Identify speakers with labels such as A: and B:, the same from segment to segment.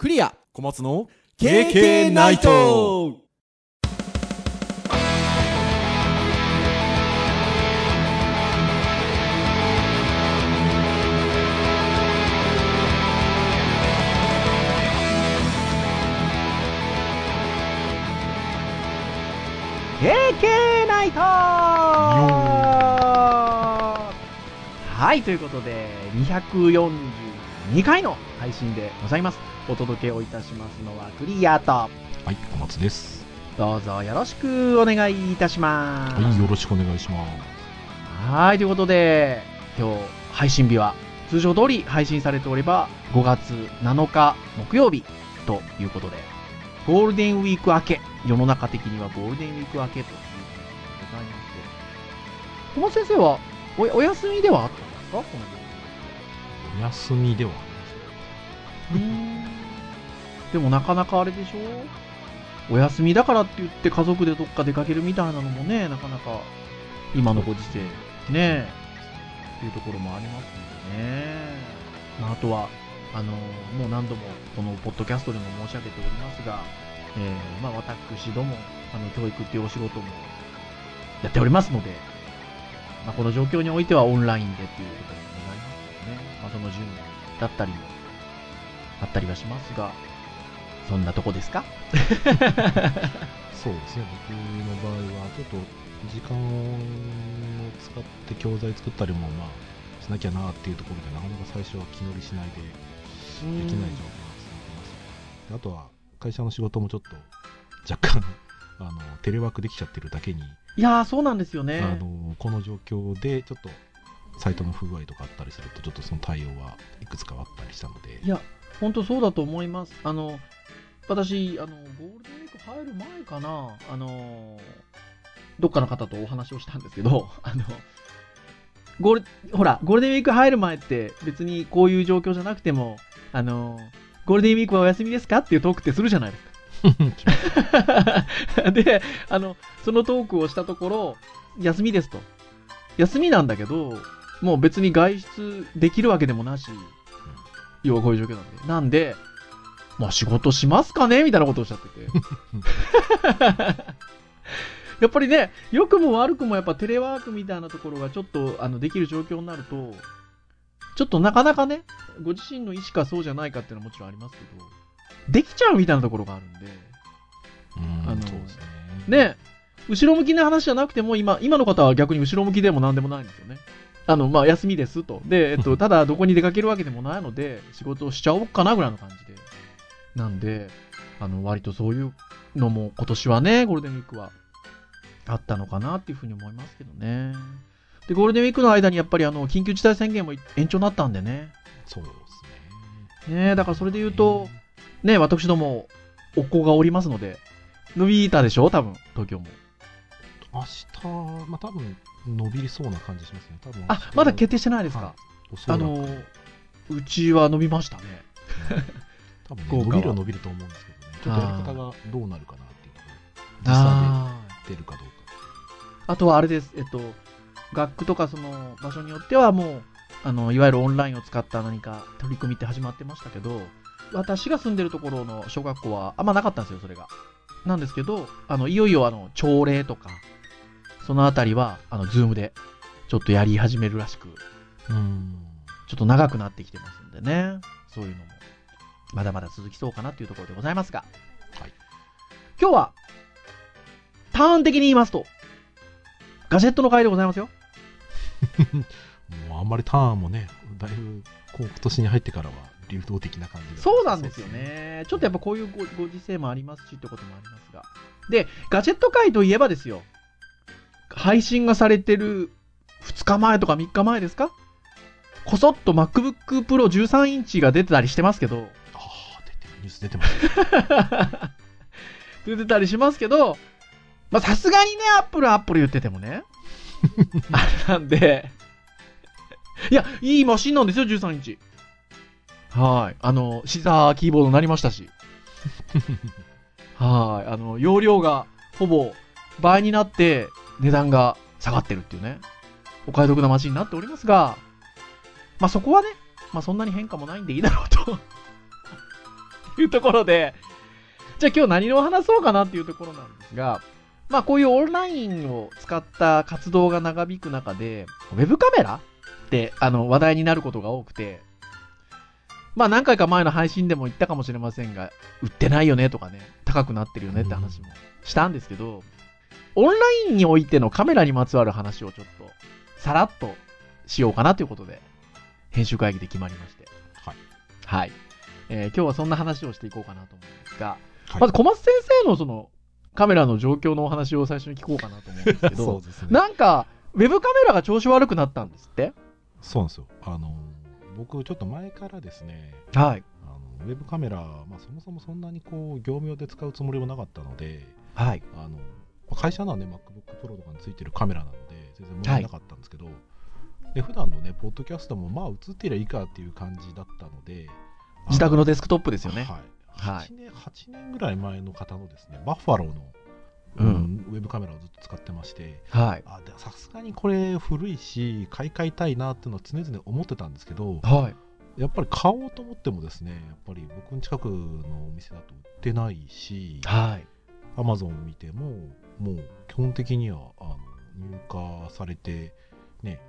A: クリア。
B: 小松の
A: KK ナイト。
C: ナイト。はい、ということで、242回の配信でございます。お届けをいたしますのはクリアと、
B: はい小松です。
C: どうぞよろしくお願いいたします。
B: はいよろしくお願いします。
C: はい、ということで、今日配信日は通常通り配信されておれば5月7日木曜日ということで、ゴールデンウィーク明け、世の中的にはゴールデンウィーク明けということでございまして、小松先生はおお休みではあったんですか？こ
B: お休みでは
C: でもなかなかあれでしょ？お休みだからって言って家族でどっか出かけるみたいなのもね、なかなか今のご時世ね、っていうところもありますのでね。まあ、あとは、あの、もう何度もこのポッドキャストでも申し上げておりますが、えー、まあ私ども、あの、教育っていうお仕事もやっておりますので、まあこの状況においてはオンラインでっていうことになりますよね。まあその準備だったりもあったりはしますが、そんなとこですか？
B: そうですね。僕の場合はちょっと時間を使って教材作ったりもまあしなきゃなっていうところでなかなか最初は気乗りしないでできない状況が続いてます。であとは会社の仕事もちょっと若干 あのテレワークできちゃってるだけに、
C: いやー、そうなんですよね。
B: あのこの状況でちょっとサイトの不具合とかあったりするとちょっとその対応はいくつかあったりしたので。
C: いや、本当そうだと思います。あの、私、あの、ゴールデンウィーク入る前かな、あの、どっかの方とお話をしたんですけど、あの、ゴール、ほら、ゴールデンウィーク入る前って別にこういう状況じゃなくても、あの、ゴールデンウィークはお休みですかっていうトークってするじゃないですか。で、あの、そのトークをしたところ、休みですと。休みなんだけど、もう別に外出できるわけでもなし、要はこういう状況なんで。なんで、まあ仕事しますかね？みたいなことをおっしゃってて。やっぱりね、良くも悪くもやっぱテレワークみたいなところがちょっとあのできる状況になると、ちょっとなかなかね、ご自身の意思かそうじゃないかっていうのはもちろんありますけど、できちゃうみたいなところがあるんで、
B: うん
C: あの
B: そうですね
C: ね、後ろ向きな話じゃなくても、今、今の方は逆に後ろ向きでも何でもないんですよね。あの、まあ、休みですと。で、えっと、ただどこに出かけるわけでもないので、仕事をしちゃおうかなぐらいの感じで。なんで、あの、割とそういうのも今年はね、ゴールデンウィークはあったのかなっていうふうに思いますけどね。で、ゴールデンウィークの間にやっぱりあの、緊急事態宣言も延長になったんでね。
B: そうですね
C: ねだからそれで言うと、ね、私ども、お子がおりますので、伸びたでしょ？多分、東京も。
B: 明日、まあ多分伸びそうな感じしますね。多分
C: あ、まだ決定してないですか、
B: おそらく
C: あの、うちは伸びましたね。
B: 多分、ね、伸びるは伸びると思うんですけどね。ちょっとやり方がどうなるかなっていうところ。実
C: あ
B: 際で出るかどうか。
C: あとはあれです、えっと、学区とかその場所によってはもう、あの、いわゆるオンラインを使った何か取り組みって始まってましたけど、私が住んでるところの小学校はあんまなかったんですよ、それが。なんですけど、あの、いよいよあの、朝礼とか、そのあたりは、あの、ズームで、ちょっとやり始めるらしく、
B: うん。
C: ちょっと長くなってきてますんでね。そういうのも、まだまだ続きそうかなっていうところでございますが。
B: はい。
C: 今日は、ターン的に言いますと、ガジェットの回でございますよ。
B: もうあんまりターンもね、だいぶこう今年に入ってからは流動的な感じが
C: そうなんですよ。ね。ちょっとやっぱこういうごご時世もありますしってこともありますが。で、ガジェット界といえばですよ。配信がされてる2日前とか3日前ですか？こそっと MacBook Pro 13インチが出てたりしてますけど、
B: ああ、出てる、ニュース出てます。
C: 出てたりしますけど、まあさすがにね、アップルアップル言っててもね。あれなんで、いや、いいマシンなんですよ、13インチ。はい。あの、シザーキーボードになりましたし。はい。あの、容量がほぼ倍になって値段が下がってるっていうね。お買い得なマシンになっておりますが、まあそこはね、まあそんなに変化もないんでいいだろうと いうところで、じゃあ今日何を話そうかなっていうところなんですが、まあこういうオンラインを使った活動が長引く中で、ウェブカメラってあの話題になることが多くて、まあ何回か前の配信でも言ったかもしれませんが、売ってないよねとかね、高くなってるよねって話もしたんですけど、オンラインにおいてのカメラにまつわる話をちょっと、さらっとしようかなということで、編集会議で決まりまして。
B: はい。
C: はい。えー今日はそんな話をしていこうかなと思うんですが、
B: はい
C: まず小松先生のその、カメラの状況のお話を最初に聞こうかなと思うんですけど、
B: そうですね。
C: なんか、ウェブカメラが調子悪くなったんですって？
B: そうなんですよ。あの、僕ちょっと前からですね、
C: はい。
B: あのウェブカメラ、まあ、そもそもそんなにこう業務用で使うつもりもなかったので、
C: はい。
B: あの会社のはね、MacBook Pro とかについてるカメラなので、全然問題なかったんですけど、で普段のね、ポッドキャストもまあ映ってりゃいいかっていう感じだったので、
C: 自宅の
B: で
C: デスクトップですよね。
B: はい
C: はい
B: 8年。8年ぐらい前の方のですね、バッファローの、
C: うん
B: うんウェブカメラをずっと使ってまして、
C: はい。
B: あでさすがにこれ古いし、買い替えたいなっていうのは常々思ってたんですけど、
C: はい。
B: やっぱり買おうと思ってもですね、やっぱり僕の近くのお店だと売ってないし、
C: はい。
B: アマゾン見ても、もう基本的にはあの入荷されて、ね、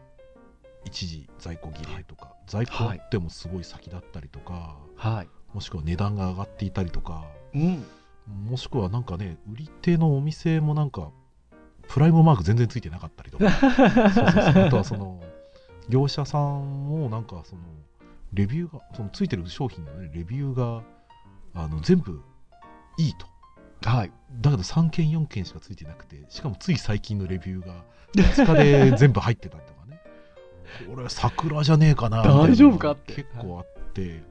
B: 一時在庫切れとか、在庫あってもすごい先だったりとか、
C: はい。
B: もしくは値段が上がっていたりとか、
C: うん。
B: もしくはなんかね、売り手のお店もなんか、プライムマーク全然ついてなかったりとか、そうそうそうあとはその、業者さんもなんかその、レビューが、そのついてる商品のね、レビューが、あの、全部いいと。
C: はい。
B: だけど3件4件しかついてなくて、しかもつい最近のレビューが2日で全部入ってたりとかね。これ桜じゃねえかな
C: 大丈夫か？って
B: 結構あって、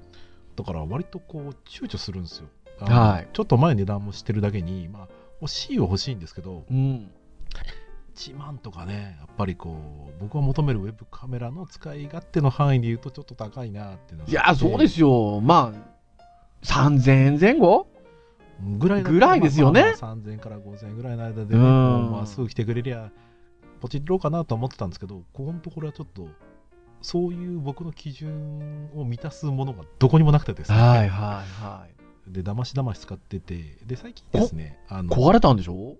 B: だから割とこう躊躇するんですよ。
C: はい
B: ちょっと前値段も知ってるだけに、まあ欲しいは欲しいんですけど、
C: うん。
B: 1万とかね、やっぱりこう、僕が求めるウェブカメラの使い勝手の範囲で言うとちょっと高いなっていうのが
C: いや、そうですよ。まあ、3000円前後？
B: ぐらい
C: ぐらいですよね。
B: まあまあ3000から5000円ぐらいの間でね、まあすぐ来てくれりゃ、ポチろうかなと思ってたんですけど、ここのところはちょっと、そういう僕の基準を満たすものがどこにもなくてですね、
C: はいはいはい。
B: で、だましだまし使ってて、で、最近ですね、あの、
C: 壊れたんでしょ？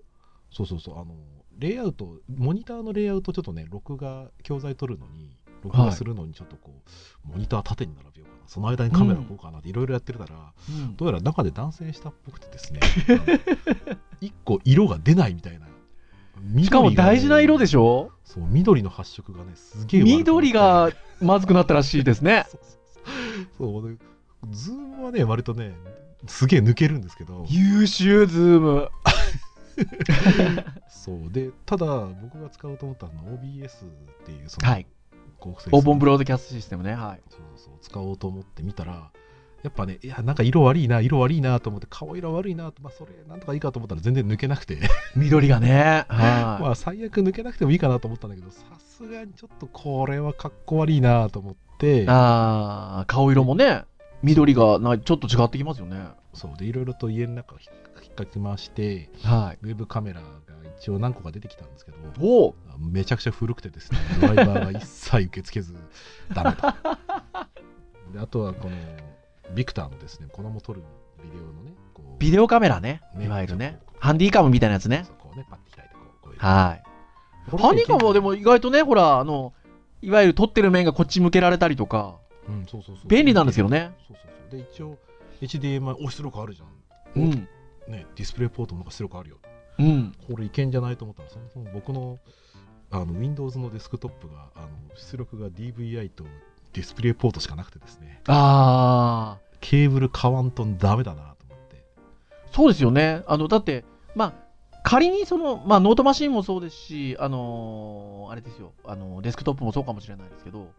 B: そうそうそう、あの、レイアウト、モニターのレイアウトちょっとね、録画、教材撮るのに、録画するのにちょっとこう、モニター縦に並べようかな、その間にカメラ置こうかなっていろいろやってたら、
C: うん
B: どうやら中で断線したっぽくてですね、一個色が出ないみたいな。
C: しかも大事な色で
B: ょ
C: しょ？
B: そう、緑の発色がね、すげえ
C: 緑がまずくなったらしいですね。
B: そうそうそう。そうでズームはね、割とね、すげえ抜けるんですけど、
C: 優秀、ズーム。
B: そう。で、ただ、僕が使おうと思ったのは OBS っていう、その、
C: はい。オーボンブロードキャストシステムね。はい。
B: そうそうそう、使おうと思ってみたら、やっぱね、いや、なんか色悪いな、色悪いなと思って、顔色悪いなと、まあ、それ、なんとかいいかと思ったら全然抜けなくて、
C: 緑がね。は
B: まあ、最悪抜けなくてもいいかなと思ったんだけど、さすがにちょっとこれはかっこ悪いなと思って
C: い。、ああ、顔色もね、緑がなちょっと違ってきますよね。
B: そうで、いろいろと家の中を引っかき回して、
C: はい。
B: ウェブカメラが一応何個か出てきたんですけど、
C: おお
B: めちゃくちゃ古くてですね、ドライバーが一切受け付けず、ダメだ。であとはこの、ビクターのですね、子供撮るビデオのね、
C: ビデオカメラね。
B: ね
C: いわゆるね。ハンディカムみたいなやつね。
B: そうこうね、パッて開いてこう、こういう。
C: はい。ハンディカムはでも意外とね、ほら、あの、いわゆる撮ってる面がこっち向けられたりとか、
B: うん、そうそうそう。
C: 便利なんですけどね。
B: そうそうそう。で、一応、HDMI、お、出力あるじゃん。
C: うん。
B: ね、ディスプレイポートもなんか出力あるよ。
C: うん。
B: これいけんじゃないと思ったら、そもそも僕のあの Windows のデスクトップが、あの出力が DVI とディスプレイポートしかなくてですね、
C: ああ、
B: ケーブル買わんとダメだなと思って。
C: そうですよね。あの、だって、まあ、仮にその、まあ、ノートマシンもそうですし、あのーあれですよ、あの、デスクトップもそうかもしれないですけど、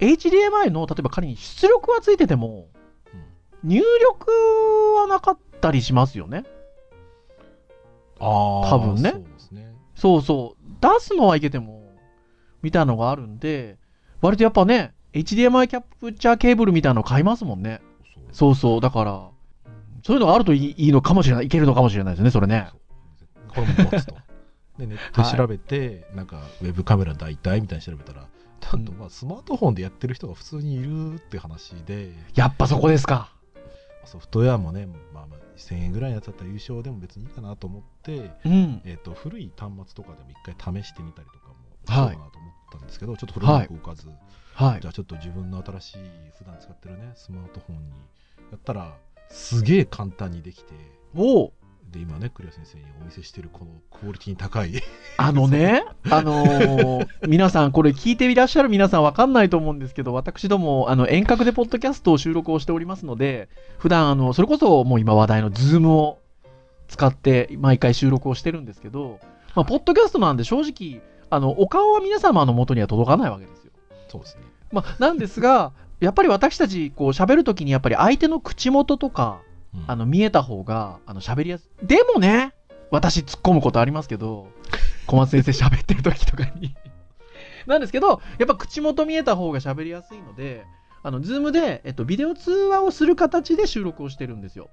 C: HDMI の、例えば仮に出力はついてても、入力はなかったりしますよね。
B: あ
C: 多分ね
B: そうね。
C: そうそう。出すのはいけても、みたいなのがあるんで、割とやっぱね、HDMI キャプチャーケーブルみたいなの買いますもんね。
B: そう
C: そう。だから、そういうのがあるといいいいのかもしれない。いけるのかもしれないですね、それね。
B: これもボツと。で、ネットで調べて、なんか、ウェブカメラ代替みたいに調べたら、ちゃんとまあスマートフォンでやってる人が普通にいるって話で、
C: やっぱそこですか。
B: ソフトウェアもね、まあ、まあ1000円ぐらいのやつだったら優勝でも別にいいかなと思って、
C: うん。
B: えー、と古い端末とかでも一回試してみたりとかも
C: はい
B: そうかなと思ったんですけど、ちょっと古い動かず、
C: はい
B: じゃ。あちょっと自分の新しい普段使ってるねスマートフォンにやったらすげえ簡単にできて
C: おう
B: で今ね栗谷先生にお見せしてるこのクオリティに高い
C: あのね、あのー皆さん、これ聞いていらっしゃる皆さんわかんないと思うんですけど、私ども、あの、遠隔でポッドキャストを収録をしておりますので、普段、あの、それこそもう今話題の Zoom を使って毎回収録をしてるんですけど、まあ、ポッドキャストなんで正直、あの、お顔は皆様の元には届かないわけですよ。
B: そうですね
C: まあ、なんですが、やっぱり私たち、こう、喋るときにやっぱり相手の口元とか、
B: うん
C: あの、見えた方が、あの、喋りやすい。でもね、私突っ込むことありますけど、小松先生喋ってる時とかに。なんですけど、やっぱ口元見えた方が喋りやすいので、あの、ズームで、えっと、ビデオ通話をする形で収録をしてるんですよ。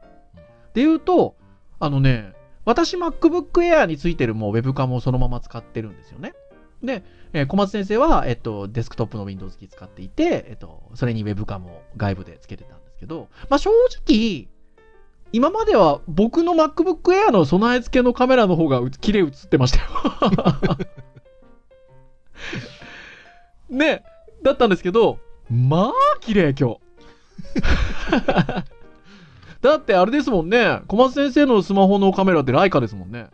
C: で言うと、あのね、私 MacBook Air についてるもうウェブカムをそのまま使ってるんですよね。で、えー小松先生は、えっと、デスクトップの Windows キー使っていて、えっと、それにウェブカムを外部でつけてたんですけど、まあ正直、今までは僕の MacBook Air の備え付けのカメラの方がう綺麗映ってましたよ。ね、だったんですけど、まあ綺麗今日。だってあれですもんね、小松先生のスマホのカメラってライカですもんね。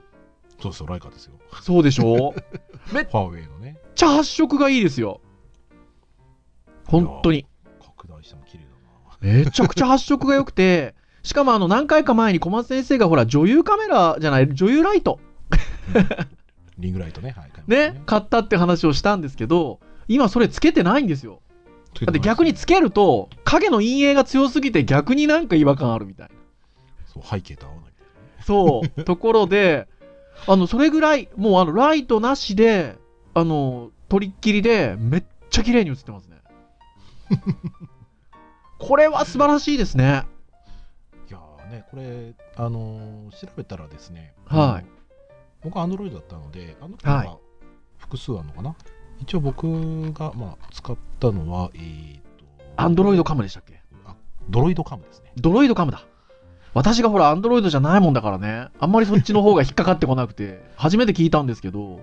B: そうそうライカですよ
C: そうでしょ？
B: ファーウェイのね
C: めっちゃ発色がいいですよ。本当に。
B: 拡大しても綺麗だな
C: めちゃくちゃ発色が良くて、しかもあの何回か前に小松先生がほら女優カメラじゃない、女優ライト
B: リングライトねはい買いました
C: ね、買ったって話をしたんですけど、今それつけてないんですよ。だって逆につけると影の陰影が強すぎて逆になんか違和感あるみたいな。
B: そう背景と合わないみたいなね
C: そう、ところで、あの、それぐらい、もうあの、ライトなしで、あの、取りっきりで、めっちゃ綺麗に映ってますね。これは素晴らしいですね。
B: ね、これ、あのー調べたらですね、
C: はい
B: あの僕は Android だったので、Android
C: はい
B: が複数あるのかな、一応僕が、まあ、使ったのは、えー、と、
C: アンドロイドカムでしたっけ？
B: あドロイドカムですね。
C: ドロイドカムだ。私がほら、アンドロイドじゃないもんだからね、あんまりそっちの方が引っかかってこなくて、初めて聞いたんですけど、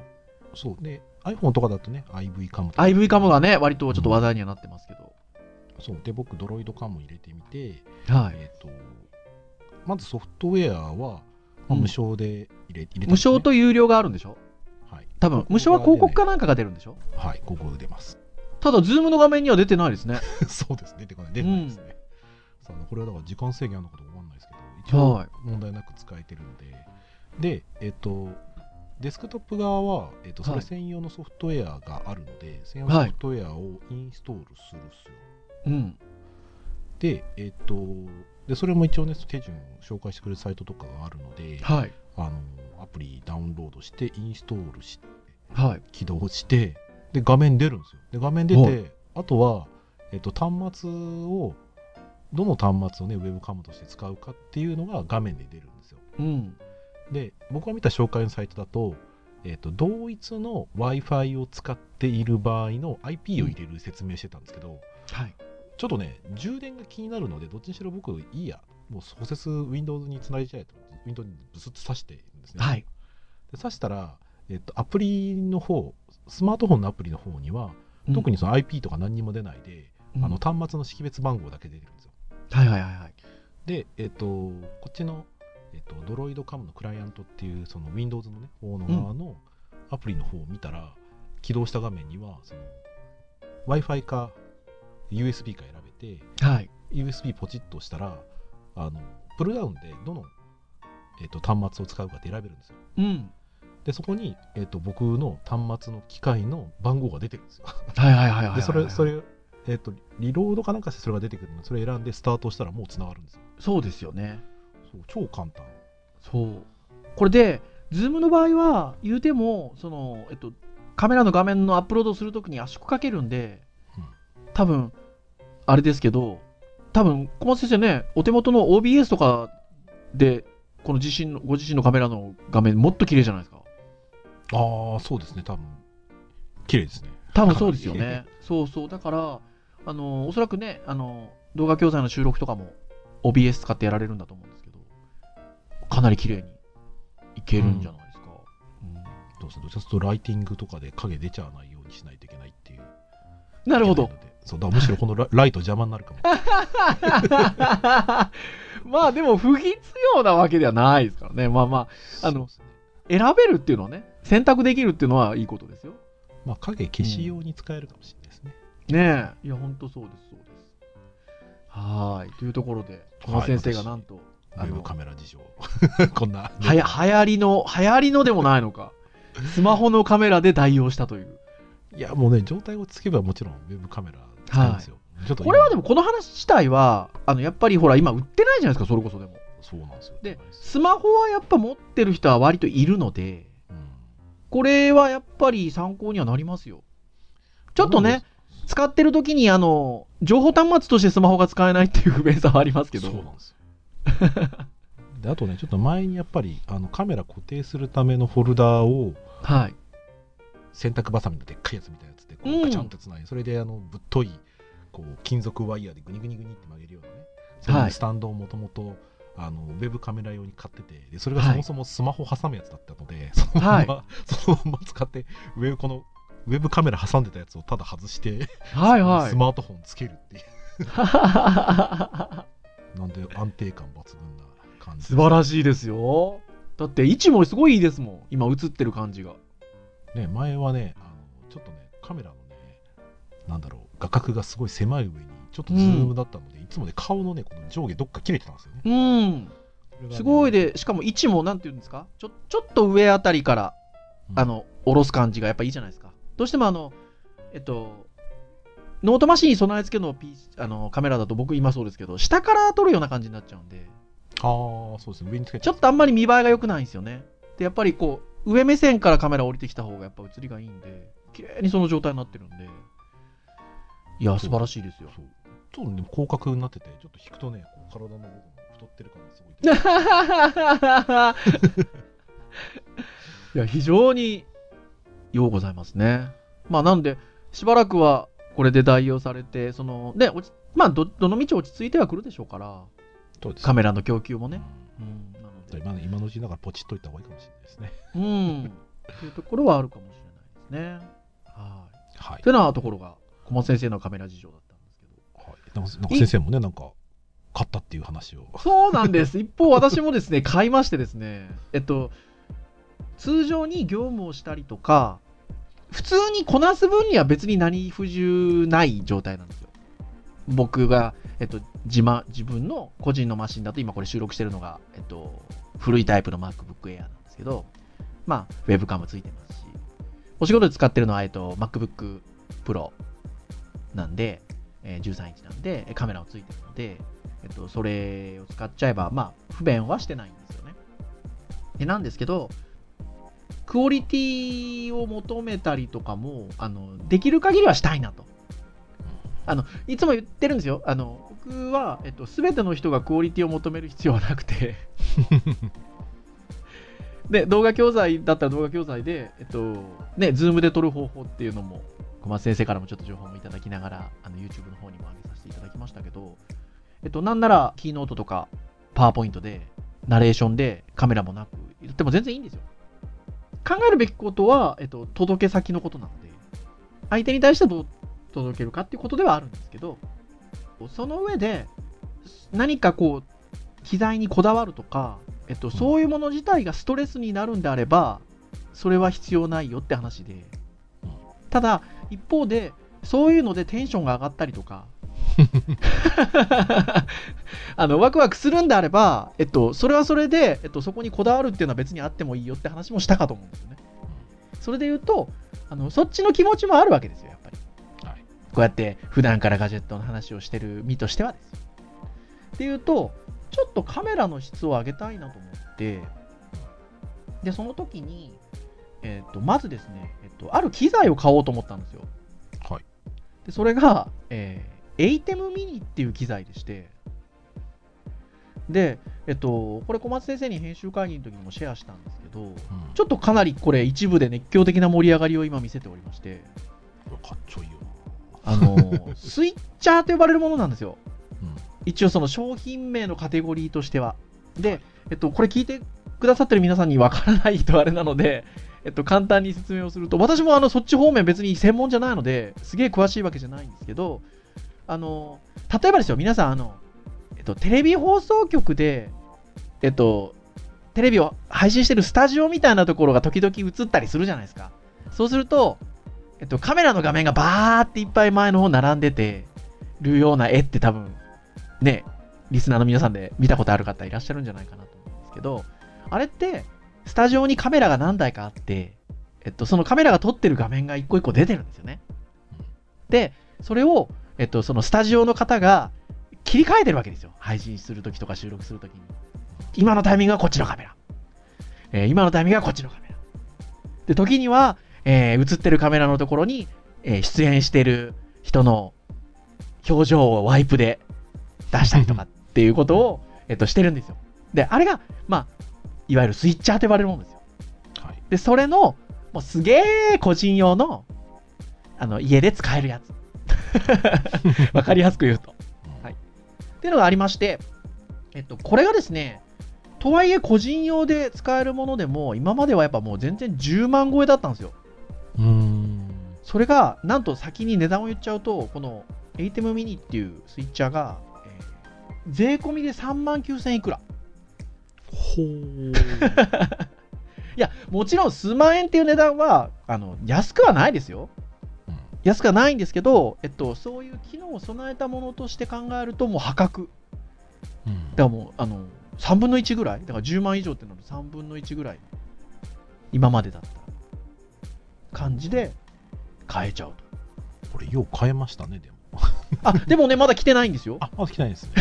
B: そう。で、iPhone とかだとね、IV カムとか
C: IV カムがね、割とちょっと話題にはなってますけど。
B: そう。で、僕、ドロイドカム入れてみて、
C: はい。
B: えっ、と、まずソフトウェアは、まあ
C: うん
B: 無償で入れ,、入れたんですね
C: 無償と有料があるんでしょ？
B: はい。
C: 多分、無償は広告かなんかが出るんでしょ？
B: はい、ここで出ます。
C: ただ、 Zoom の画面には出てないですね。
B: そうですね、出てこない。出てないですね。さあこれはだから時間制限あるのかどうかわかんないですけど、一応
C: はい
B: 問題なく使えてるので、で、えっ、と、デスクトップ側は、えっ、と、それ
C: はい
B: 専用のソフトウェアがあるので、専用のソフトウェアをインストールするっすよ。
C: うん。
B: で、えっ、と、で、それも一応ね、手順紹介してくれるサイトとかがあるので、
C: はい。
B: あの、アプリダウンロードして、インストールして、
C: はい。
B: 起動して、で、画面出るんですよ。で、画面出
C: は
B: て、あとは、えっと、端末を、どの端末をね、ウェブカムとして使うかっていうのが画面で出るんですよ。
C: うん。
B: で、僕が見た紹介のサイトだと、えっと、同一の Wi-Fi を使っている場合の IP を入れる説明してたんですけど、
C: はい。
B: ちょっとね、充電が気になるので、どっちにしろ僕、いいや、もう直接 Windows につないじゃえと、Windows にブスッと挿してるんですね。
C: はい。
B: で挿したら、えっと、アプリの方、スマートフォンのアプリの方には、特
C: に、
B: にその IP とか何にも出ないで、
C: うん
B: あの端末の識別番号だけ出てるんですよ。
C: はいはいはいはい。
B: で、えっ、と、こっちの、えっとドロイドカムのクライアントっていう、その Windows のね、方の側のアプリの方を見たら、起動した画面には、その Wi-Fi か USB か選べて、
C: はい。
B: USB ポチッと押したら、あのプルダウンでどの、えっと端末を使うかって選べるんですよ。
C: うん。
B: で、そこに、えっと僕の端末の機械の番号が出てるんですよ。
C: はいはいはいはいはい。
B: で、それ、それ、えっ、と、リロードかなんかしてそれが出てくるので、それ選んでスタートしたらもう繋がるんですよ。
C: そうですよね。
B: そう、超簡単。
C: そう。これで、 Zoom の場合は、言うても、その、えっと、カメラの画面のアップロードするときに圧縮かけるんで、
B: うん
C: 多分、あれですけど、多分、小松先生ね、お手元の OBS とかで、この自身の、ご自身のカメラの画面もっと綺麗じゃないですか。
B: ああ、そうですね、多分。綺麗ですね。
C: 多分そうですよね。そうそう。だから、あの、おそらくね、あの、動画教材の収録とかも、OBS 使ってやられるんだと思うんですけど、かなり綺麗にいけるんじゃないですか。うん
B: どうするどちらか？というとライティングとかで影出ちゃわないようにしないといけないっていう。
C: なるほど
B: そうだむしろこのラライト邪魔になるかも。
C: まあでも不必要なわけではないですからね。まあまあ、あの選べるっていうのはね、選択できるっていうのはいいことですよ。
B: まあ影消し用に使えるかもしれないですね。
C: ねえ。いや、ほんとそうです、そうです。はーい。というところで、小松先生がなんと、
B: ウェブカメラ事情。こんな。
C: はや、流行りの、流行りのでもないのか。スマホのカメラで代用したという。
B: いや、もうね、状態をつけばもちろんウェブカメラ使うんですよ。ちょっと今
C: これはでも、この話自体は、あの、やっぱりほら、今売ってないじゃないですか、それこそでも。
B: そうなんですよ。
C: で、スマホはやっぱ持ってる人は割といるので、
B: うん
C: これはやっぱり参考にはなりますよ。ちょっとね、、使ってる時に、あの、情報端末としてスマホが使えないっていう不便さはありますけど。
B: そうなんですよ。であとね、ちょっと前にやっぱりあのカメラ固定するためのフォルダーを
C: はい。
B: 洗濯バサミのでっかいやつみたいなやつでこ
C: うん
B: うガチャンとつないで、それであのぶっといこう金属ワイヤーでグニグニグニって曲げるようなね、
C: い
B: のスタンドをもともとあのウェブカメラ用に買っててでそれがそもそもスマホ挟むやつだったので、そのまま、そのまま使ってウェブこのウェブカメラ挟んでたやつをただ外して、
C: はいはい
B: ス。マートフォンつけるっていう なんで安定感抜群な感じ
C: 素晴らしいですよ。だって位置もすごいいいですもん。今映ってる感じが。
B: ね、前はね、あのちょっとね、カメラのね、なんだろう、画角がすごい狭い上に、ちょっとズームだったので、いつもね、顔のね、この上下どっか切れてたんですよね。
C: うん。
B: ね
C: すごい、で、しかも位置もなんていうんですか？ちょ、ちょっと上あたりから、
B: うん
C: あ、の、下ろす感じがやっぱいいじゃないですか。どうしてもあの、えっと、ノートマシンに備え付けの,、P、あのカメラだと僕今そうですけど、下から撮るような感じになっちゃうんで、
B: ああ、そうですね、上につけて
C: ちょっとあんまり見栄えが良くないんですよね。で、やっぱりこう、上目線からカメラ降りてきた方がやっぱ映りがいいんで、綺麗にその状態になってるんで、いや、素晴らしいですよ。
B: そうちょっとね、広角になってて、ちょっと引くとね、体の部分が太ってる感がすごい出て
C: いや、非常にようございますね。まあ、なんで、しばらくはこれで代用されて、その、で、落ちまあど、どの道落ち着いてはくるでしょうから、
B: そうです
C: カメラの供給も
B: うん
C: ね。うん、なので、
B: 今の今のうちだからポチっといた方がいいかもしれないですね。
C: うん、というところはあるかもしれないですね。はい。
B: はい
C: というようなところが、小松先生のカメラ事情だったんですけど。
B: はい、なんかなんか先生もね、なんか、買ったっていう話を。
C: そうなんです。一方、私もですね、買いましてですね、えっと、通常に業務をしたりとか、普通にこなす分には別に何不自由ない状態なんですよ。僕が、えっと、自慢、自分の個人のマシンだと、今これ収録してるのが、えっと、古いタイプの MacBook Air なんですけど、まあ、ウェブカムついてますし、お仕事で使ってるのは、えっと、MacBook Pro なんで、えー13インチなんで、カメラもついてるので、えっと、それを使っちゃえば、まあ、不便はしてないんですよね。で、なんですけど、クオリティを求めたりとかも、あの、できる限りはしたいなと。あの、いつも言ってるんですよ。あの、僕は、えっと、すべての人がクオリティを求める必要はなくて、で、動画教材だったら動画教材で、えっと、ね、 Zoom で撮る方法っていうのも、小松先生からもちょっと情報もいただきながら、あの、YouTube の方にも上げさせていただきましたけど、えっと、なんなら、 Keynote とか、 PowerPoint で、ナレーションで、カメラもなく、やっても全然いいんですよ。考えるべきことは、えっと、届け先のことなので、相手に対してどう届けるかっていうことではあるんですけど、その上で、何かこう、機材にこだわるとか、えっと、そういうもの自体がストレスになるんであれば、それは必要ないよって話で、ただ、一方で、そういうのでテンションが上がったりとか、あのワクワクするんであれば、えっと、それはそれで、えっと、そこにこだわるっていうのは別にあってもいいよって話もしたかと思うんですよね。それで言うとあの、そっちの気持ちもあるわけですよ、やっぱり。
B: はい
C: こうやって普段からガジェットの話をしてる身としてはですよ。っていうと、ちょっとカメラの質を上げたいなと思って、で、その時に、えっと、まずですね、と、ある機材を買おうと思ったんですよ。
B: はい。
C: で、それが、えー、ATEM mini っていう機材でして、で、えっと、これ小松先生に編集会議の時にもシェアしたんですけど、ちょっとかなりこれ一部で熱狂的な盛り上がりを今見せておりまして、
B: とかっちょいいよ
C: あの、スイッチャーと呼ばれるものなんですよ。
B: な。うん。
C: 一応その商品名のカテゴリーとしては。で、えっと、これ聞いてくださってる皆さんにわからないとあれなので、えっと、簡単に説明をすると、私もあの、そっち方面別に専門じゃないので、すげえ詳しいわけじゃないんですけど、あの、例えばですよ、皆さん、あの、えっと、テレビ放送局で、えっと、テレビを配信してるスタジオみたいなところが時々映ったりするじゃないですか。そうすると、えっと、カメラの画面がバーっていっぱい前の方並んでてるような絵って多分、ね、リスナーの皆さんで見たことある方いらっしゃるんじゃないかなと思うんですけど、あれって、スタジオにカメラが何台かあって、えっと、そのカメラが撮ってる画面が一個一個出てるんですよね。で、それを、えっと、そのスタジオの方が切り替えてるわけですよ。配信するときとか収録するときに。今のタイミングはこっちのカメラ。えー、今のタイミングはこっちのカメラ。で、時には、えー、映ってるカメラのところに、えー、出演してる人の表情をワイプで出したりとかっていうことを、えっと、してるんですよ。で、あれが、まあ、いわゆるスイッチャーと呼ばれるものですよ。はい、で、それの、もうすげえ個人用の、あの、家で使えるやつ。わかりやすく言うと。はい。っていうのがありまして、えっと、これがですね、とはいえ個人用で使えるものでも、今まではやっぱもう全然10万超えだったんですよ。
B: うん。
C: それが、なんと先に値段を言っちゃうと、この ATEM mini っていうスイッチャーが、えー、税込みで3万9000いくら。
B: ほう。
C: いや、もちろん数万円っていう値段は、あの、安くはないですよ。安くはないんですけど、えっと、そういう機能を備えたものとして考えると、もう破格。うん、だからもう、あの、3分の1ぐらいだから10万以上ってなると3分の1ぐらい。今までだった感じで買えちゃうと。
B: これ、よう買えましたね、でも。
C: あ、でもね、まだ来てないんですよ。
B: あ、まだ来てないですね。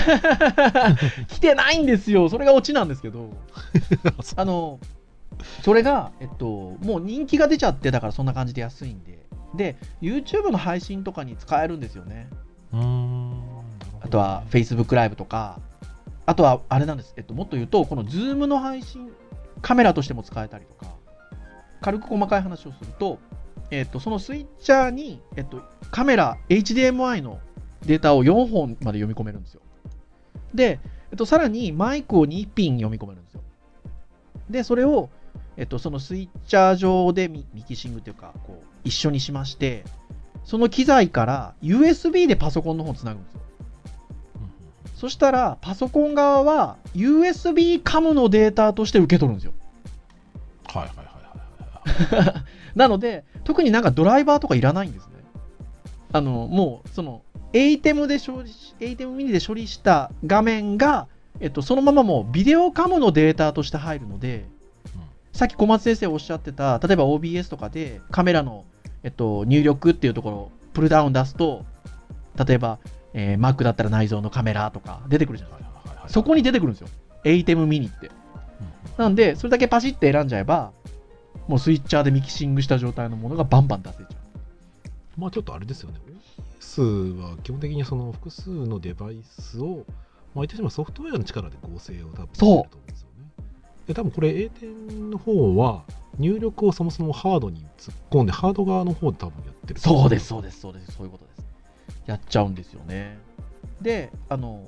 C: 来てないんですよ。それがオチなんですけど。あの、それが、えっと、もう人気が出ちゃって、だからそんな感じで安いんで。で、YouTube の配信とかに使えるんですよね。あとは Facebook ライブとか、あとはあれなんです。えっと、もっと言うと、この Zoom の配信、カメラとしても使えたりとか、軽く細かい話をすると、えっと、そのスイッチャーに、えっと、カメラ、HDMI のデータを4本まで読み込めるんですよ。で、えっと、さらにマイクを2ピン読み込めるんですよ。で、それを、えっと、そのスイッチャー上でミキシングというか、こう、一緒にしまして、その機材から USB でパソコンの方をつなぐんですよ。そしたら、パソコン側は USB カムのデータとして受け取るんですよ。
B: はいはいはいはい。
C: なので、特になんかドライバーとかいらないんですね。あの、もう、その、ATEM で処理、ATEM ミニで処理した画面が、えっと、そのままもうビデオカムのデータとして入るので、うん、さっき小松先生おっしゃってた、例えば OBS とかでカメラの、えっと、入力っていうところ、プルダウン出すと、例えば、えー、Mac だったら内蔵のカメラとか出てくるじゃないですか。そこに出てくるんですよ。ATEM mini って。なんで、それだけパシッて選んじゃえば、もうスイッチャーでミキシングした状態のものがバンバン出せちゃう。
B: まあちょっとあれですよね。OS は基本的にその複数のデバイスを、まあ言ってしまうソフトウェアの力で合成を多分してると思うんですよね。で、多分これ A 点の方は入力をそもそもハードに突っ込んで、ハード側の方で多分やってる。
C: そうです、そうです、そうです、そういうことです。やっちゃうんですよね。で、あの、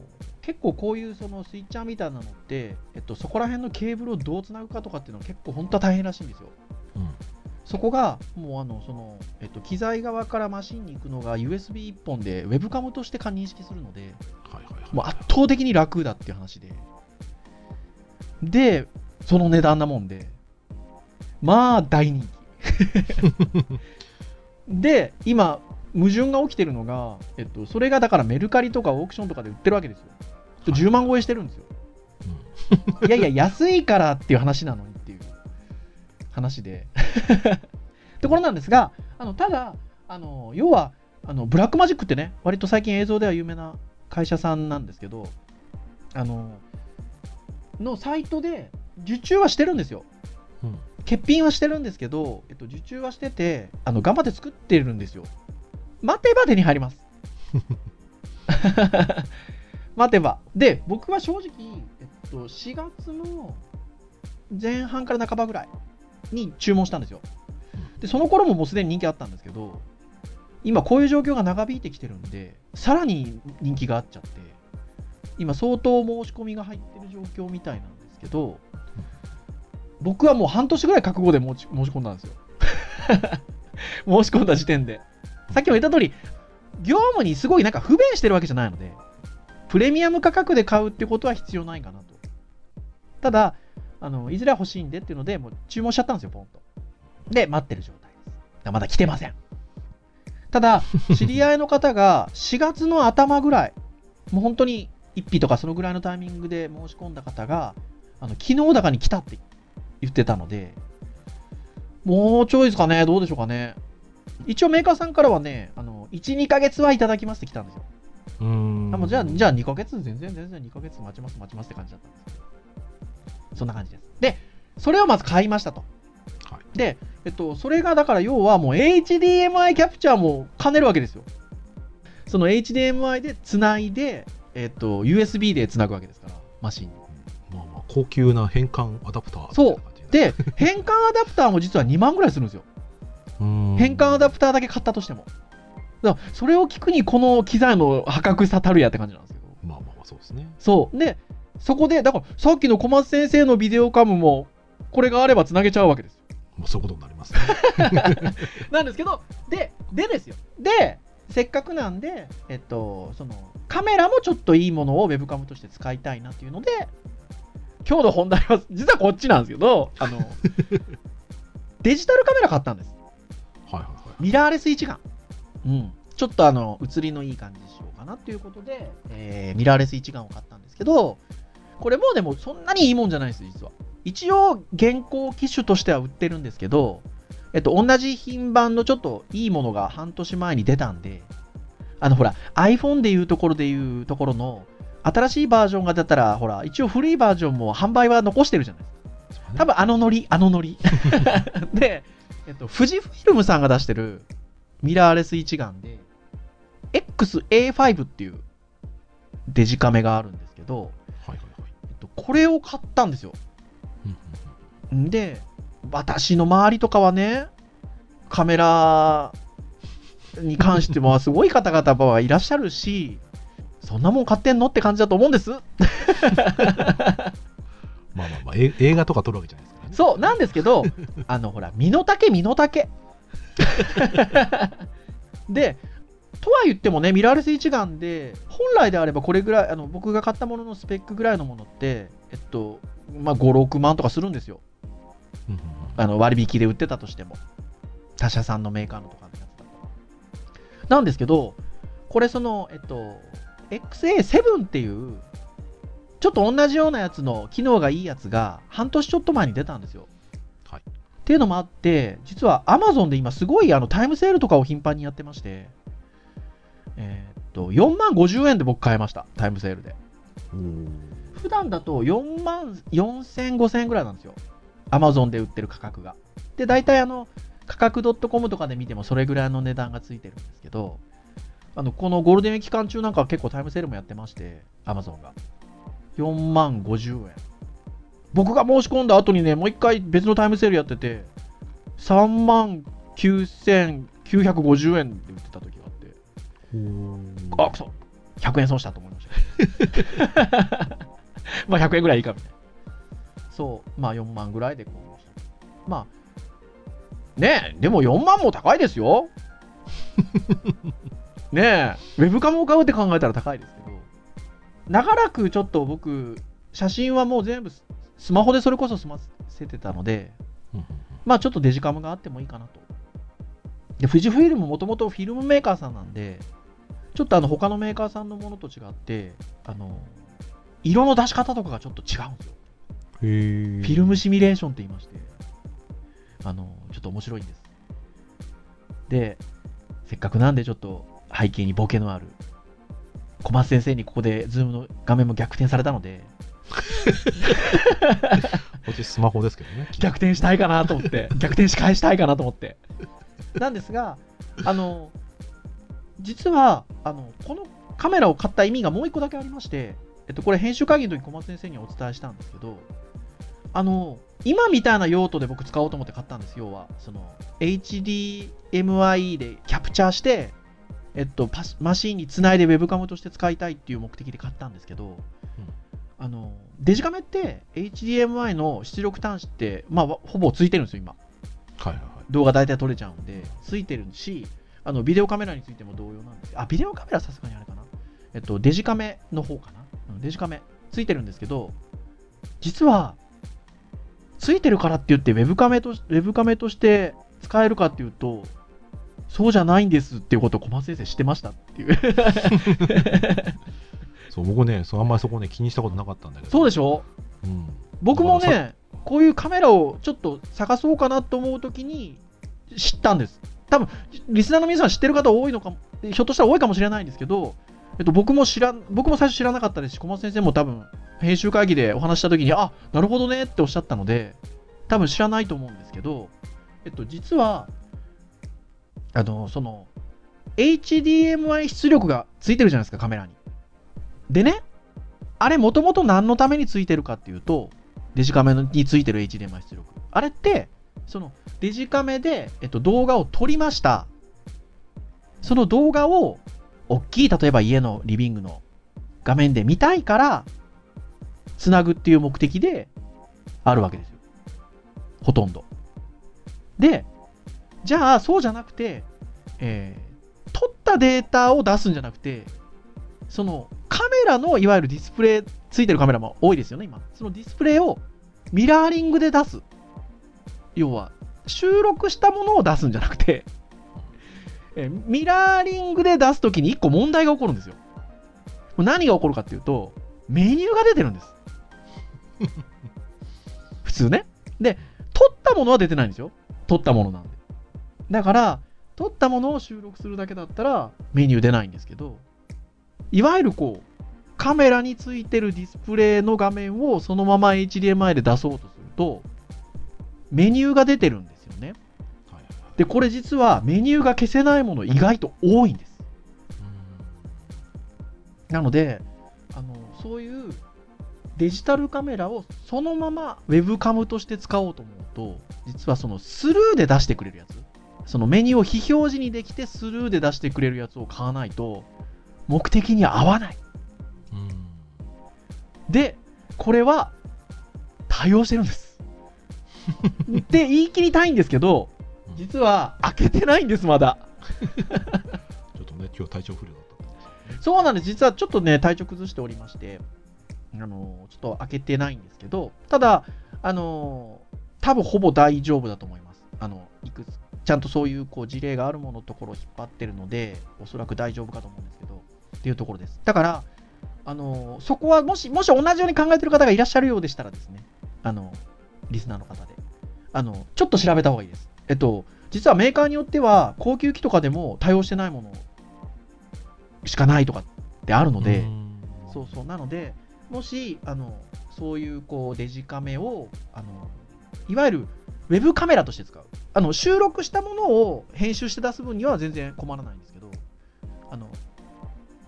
C: 結構こういうそのスイッチャーみたいなのって、えっと、そこら辺のケーブルをどうつなぐかとかっていうのは結構本当は大変らしいんですよ。うん、そこがもうあのその、えっと、機材側からマシンに行くのが USB1 本でウェブカムとしてか認識するので、もう圧倒的に楽だっていう話で。で、その値段なもんで、まあ大人気。で、今、矛盾が起きてるのが、えっと、それがだからメルカリとかオークションとかで売ってるわけですよ。10万超えしてるんですよ。いやいや、安いからっていう話なのにっていう話で。ところなんですが、あのただ、あの要はあの、ブラックマジックってね、割と最近映像では有名な会社さんなんですけど、あの、のサイトで受注はしてるんですよ。うん、欠品はしてるんですけど、えっと、受注はしてて、あの頑張って作ってるんですよ。待てば手に入ります。待てば。で、僕は正直、えっと、4月の前半から半ばぐらいに注文したんですよ。で、その頃ももうすでに人気あったんですけど、今こういう状況が長引いてきてるんで、さらに人気があっちゃって、今相当申し込みが入ってる状況みたいなんですけど、僕はもう半年ぐらい覚悟で申し申し込んだんですよ。申し込んだ時点で。さっきも言った通り、業務にすごいなんか不便してるわけじゃないので、プレミアム価格で買うってことは必要ないかなと。ただ、あのいずれは欲しいんでっていうので、もう注文しちゃったんですよ、ポンと。で、待ってる状態です。まだ来てません。ただ、知り合いの方が4月の頭ぐらい、もう本当に1日とかそのぐらいのタイミングで申し込んだ方が、あの昨日だかに来たって言ってたので、もうちょいですかね、どうでしょうかね。一応メーカーさんからはね、あの1、2ヶ月はいただきますって来たんですよ。
B: うーん
C: あもうじゃあ、じゃあ2ヶ月全然全然2ヶ月待ちます待ちますって感じだったんですけど。そんな感じです。で、それをまず買いましたと。
B: は
C: で、えっと、それがだから要はもう HDMI キャプチャーも兼ねるわけですよ。その HDMI でつないで、えっと、USB でつなぐわけですから、マシンに。
B: まあまあ高級な変換アダプター
C: そうで、変換アダプターも実は2万ぐらいするんですよ。変換アダプターだけ買ったとしても。だそれを聞くにこの機材の破格さたるやって感じなんですけど。
B: まあまあまあそうですね
C: そう。で、そこで、だからさっきの小松先生のビデオカムも、これがあればつなげちゃうわけですよ。
B: まあそういうことになりますね
C: なんですけど、で、でですよ。で、せっかくなんで、えっと、その、カメラもちょっといいものをウェブカムとして使いたいなっていうので、今日の本題は、実はこっちなんですけど、あの、デジタルカメラ買ったんです。
B: はいはいはい
C: ミラーレス一眼。うん。ちょっとあの、写りのいい感じにしようかなっていうことで、えーミラーレス一眼を買ったんですけど、これもでもそんなにいいもんじゃないです、実は。一応、現行機種としては売ってるんですけど、えっと、同じ品番のちょっといいものが半年前に出たんで、あの、ほら、iPhone でいうところでいうところの、新しいバージョンが出たら、ほら、一応古いバージョンも販売は残してるじゃないですか。多分あのノリ、あのノリ。で、えっと、富士フィルムさんが出してるミラーレス一眼で、XA5 っていうデジカメがあるんですけど、
B: はいはいはい
C: えっと、これを買ったんですよ。で、私の周りとかはね、カメラに関してもすごい方々はいらっしゃるし、そんなもん買ってんのって感じだと思うんです。
B: まあまあまあえ映画とか撮るわけじゃないですからね
C: そう、なんですけど、あの、ほら、身の丈、身の丈。で、とは言ってもね、ミラーレス一眼で、本来であればこれぐらい、あの僕が買ったもののスペックぐらいのものって、えっと、まあ、5、6万とかするんですよ。あの割引で売ってたとしても。他社さんのメーカーのとかのやつだと。なんですけど、これその、えっと、XA7 っていう、ちょっと同じようなやつの機能がいいやつが半年ちょっと前に出たんですよ。
B: はい
C: っていうのもあって、実は Amazon で今すごいあのタイムセールとかを頻繁にやってまして、えーっと、4万50円で僕買えました。タイムセールで。普段だと4万4000、5000円ぐらいなんですよ。Amazon で売ってる価格が。で、大体あの、価格 .com とかで見てもそれぐらいの値段がついてるんですけど、あの、このゴールデンウィーク期間中なんかは結構タイムセールもやってまして、Amazon が。4万50円。僕が申し込んだ後にね、もう一回別のタイムセールやってて、3万9950円で売ってた時があって、あ、くそ !100 円損したと思いました。まあ100円ぐらいいいかみたいな。そう、まあ4万ぐらいで購入した。まあ、ねえ、でも4万も高いですよ。ねえ、ウェブカムを買うって考えたら高いですけど、長らくちょっと僕、写真はもう全部ススマホでそれこそ済ませてたので、まあちょっとデジカムがあってもいいかなと。で、富士フイルムもともとフィルムメーカーさんなんで、ちょっとあの他のメーカーさんのものと違って、あの、色の出し方とかがちょっと違うんですよ。フィルムシミュレーションって言いまして、あの、ちょっと面白いんです。で、せっかくなんでちょっと背景にボケのある、小松先生にここでズームの画面も逆転されたので、
B: こっちスマホですけどね
C: 逆転したいかなと思って、逆転し返したいかなと思って。なんですが、あの、実は、あの、このカメラを買った意味がもう一個だけありまして、えっと、これ編集会議の時小松先生にはお伝えしたんですけど、あの、今みたいな用途で僕使おうと思って買ったんです、要は。その、HDMI でキャプチャーして、えっと、マシンにつないでウェブカムとして使いたいっていう目的で買ったんですけど、あのデジカメって HDMI の出力端子って、まあ、わほぼついてるんですよ、今。
B: はいはいはい。
C: 動画大体撮れちゃうんで、ついてるし、あのビデオカメラについても同様なんですあ、ビデオカメラはさすがにあれかな。えっと、デジカメの方かな。うんデジカメ、ついてるんですけど、実は、ついてるからって言って、ウェブカメとし、ウェブカメとして使えるかっていうと、そうじゃないんですっていうことを小松先生知ってましたっていう。
B: そう、僕ね、そうあんまりそこね、気にしたことなかったんだけど。
C: そうでしょ？
B: うん。
C: 僕もね、こういうカメラをちょっと探そうかなと思うときに知ったんです。多分リスナーの皆さん知ってる方多いのかも、ひょっとしたら多いかもしれないんですけど、えっと、僕も知らん、僕も最初知らなかったですし、小松先生も多分、編集会議でお話したときに、あ、なるほどねっておっしゃったので、多分知らないと思うんですけど、えっと、実は、あの、その、HDMI 出力がついてるじゃないですか、カメラに。でね、あれ、もともと何のためについてるかっていうと、デジカメについてる HDMI 出力。あれって、そのデジカメで、えっと、動画を撮りました。その動画を、大きい、例えば家のリビングの画面で見たいから、つなぐっていう目的であるわけですよ。ほとんど。で、じゃあ、そうじゃなくて、えー撮ったデータを出すんじゃなくて、そのカメラのいわゆるディスプレイついてるカメラも多いですよね、今。そのディスプレイをミラーリングで出す。要は、収録したものを出すんじゃなくて、えミラーリングで出すときに1個問題が起こるんですよ。何が起こるかっていうと、メニューが出てるんです。普通ね。で、撮ったものは出てないんですよ。撮ったものなんで。だから、撮ったものを収録するだけだったらメニュー出ないんですけど、いわゆるこう、カメラについてるディスプレイの画面をそのまま HDMI で出そうとすると、メニューが出てるんですよね。で、これ実はメニューが消せないもの意外と多いんです。なので、あのそういうデジタルカメラをそのままウェブカムとして使おうと思うと、実はそのスルーで出してくれるやつ、そのメニューを非表示にできてスルーで出してくれるやつを買わないと、目的に合わない。
B: うんうん
C: で、これは対応してるんです。って言い切りたいんですけど、実は開けてないんです、まだ。
B: ちょっとね、今日体調不良だった
C: そうなんです。実はちょっとね、体調崩しておりまして、あのちょっと開けてないんですけど、ただ、あの多分ほぼ大丈夫だと思います。あの、いくつ、ちゃんとそういうこう事例があるもののところを引っ張ってるので、おそらく大丈夫かと思うんっていうところです。だから、あのそこはもし、もし同じように考えてる方がいらっしゃるようでしたらですね、あの、リスナーの方で、あの、ちょっと調べた方がいいです。えっと、実はメーカーによっては、高級機とかでも対応してないものしかないとかってあるので、
B: うん
C: そうそう、なので、もし、あの、そういう、こう、デジカメを、あの、いわゆる、ウェブカメラとして使う。あの、収録したものを編集して出す分には全然困らないんですけど、あの、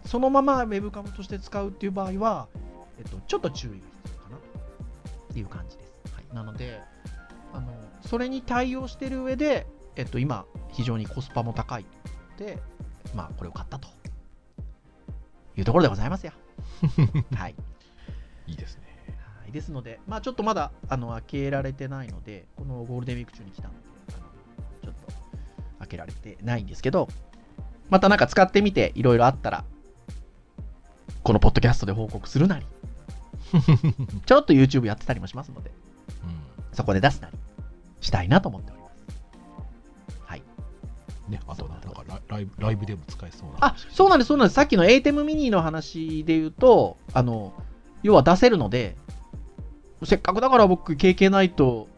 C: そのままウェブカムとして使うっていう場合は、えっと、ちょっと注意が必要かなっていう感じです。はい、なので、あの、それに対応してる上で、えっと、今、非常にコスパも高いで、まあ、これを買ったというところでございますよ。はい。
B: いいですね。
C: はい、ですので、まあ、ちょっとまだあの開けられてないので、このゴールデンウィーク中に来たので、ちょっと開けられてないんですけど、またなんか使ってみて、いろいろあったら、このポッドキャストで報告するなり、ちょっと YouTube やってたりもしますので、
B: う
C: そこで出すなりしたいなと思っております。はい。
B: ん。ね、あとなんかライライブライブでも使えそうな。
C: あ、そうなんです、そうなんです。さっきの ATEM ミニの話で言うと、あの、要は出せるので、せっかくだから僕、経験ないと、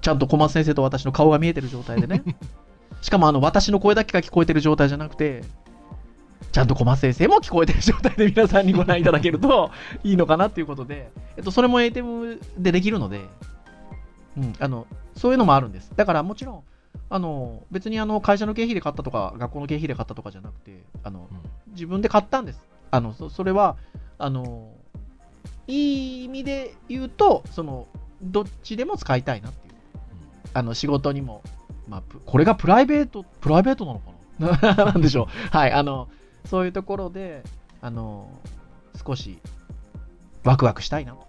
C: ちゃんと小松先生と私の顔が見えてる状態でね。しかも、あの、私の声だけが聞こえてる状態じゃなくて、ちゃんと小松先生も聞こえてる状態で皆さんにご覧いただけると いいのかなっていうことで、えっと、それも ATEM でできるので、うん、あの、そういうのもあるんです。だからもちろん、あの、別にあの、会社の経費で買ったとか、学校の経費で買ったとかじゃなくて、あの、
B: うん
C: 自分で買ったんです。あの、そそれは、あの、いい意味で言うと、その、どっちでも使いたいなっていう。あの、仕事にも、まあ、プこれがプライベート、プライベートなのかな？なんでしょう。はい、あの、そういうところで、あの、少しワクワクしたいなと、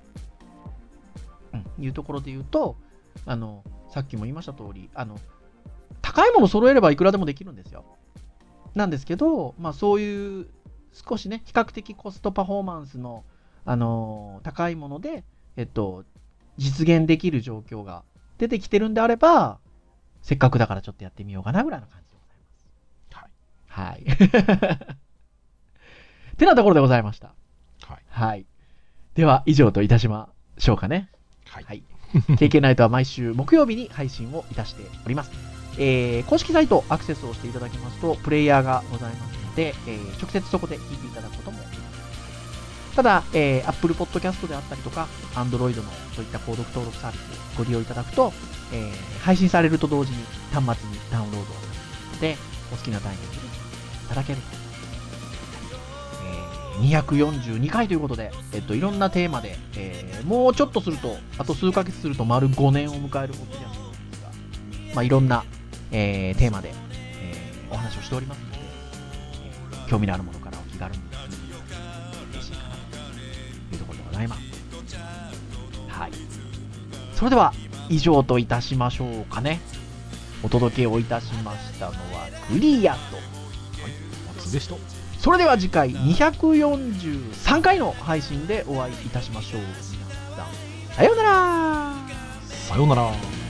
C: うん、いうところで言うと、あの、さっきも言いました通り、あの、高いもの揃えればいくらでもできるんですよ。なんですけど、まあそういう少しね、比較的コストパフォーマンスの、あの高いもので、えっと、実現できる状況が出てきてるんであれば、せっかくだからちょっとやってみようかなぐらいの感じ。はい。てなところでございました。
B: はい。
C: はい。では、以上といたしましょうかね。
B: はい。
C: はい。KK ナイトは毎週木曜日に配信をいたしております。えー公式サイトアクセスをしていただきますと、プレイヤーがございますので、えー直接そこで聞いていただくこともできます。ただ、えー Apple Podcast であったりとか、Android のそういった購読登録サービスをご利用いただくと、えー配信されると同時に端末にダウンロードをさせて、お好きなタイミングでいただける。えー242回ということで、えっと、いろんなテーマで、えーもうちょっとすると、あと数ヶ月すると丸5年を迎えることになるんですが、まあ、いろんな、えーテーマで、えーお話をしておりますので、えー興味のあるものからお気軽に聞いていただけ嬉しいかなというところでございます。はい。それでは、以上といたしましょうかね。お届けをいたしましたのは、クリアと、
B: でした。
C: それでは次回243回の配信でお会いいたしましょう。皆さん、さようなら
B: さようなら。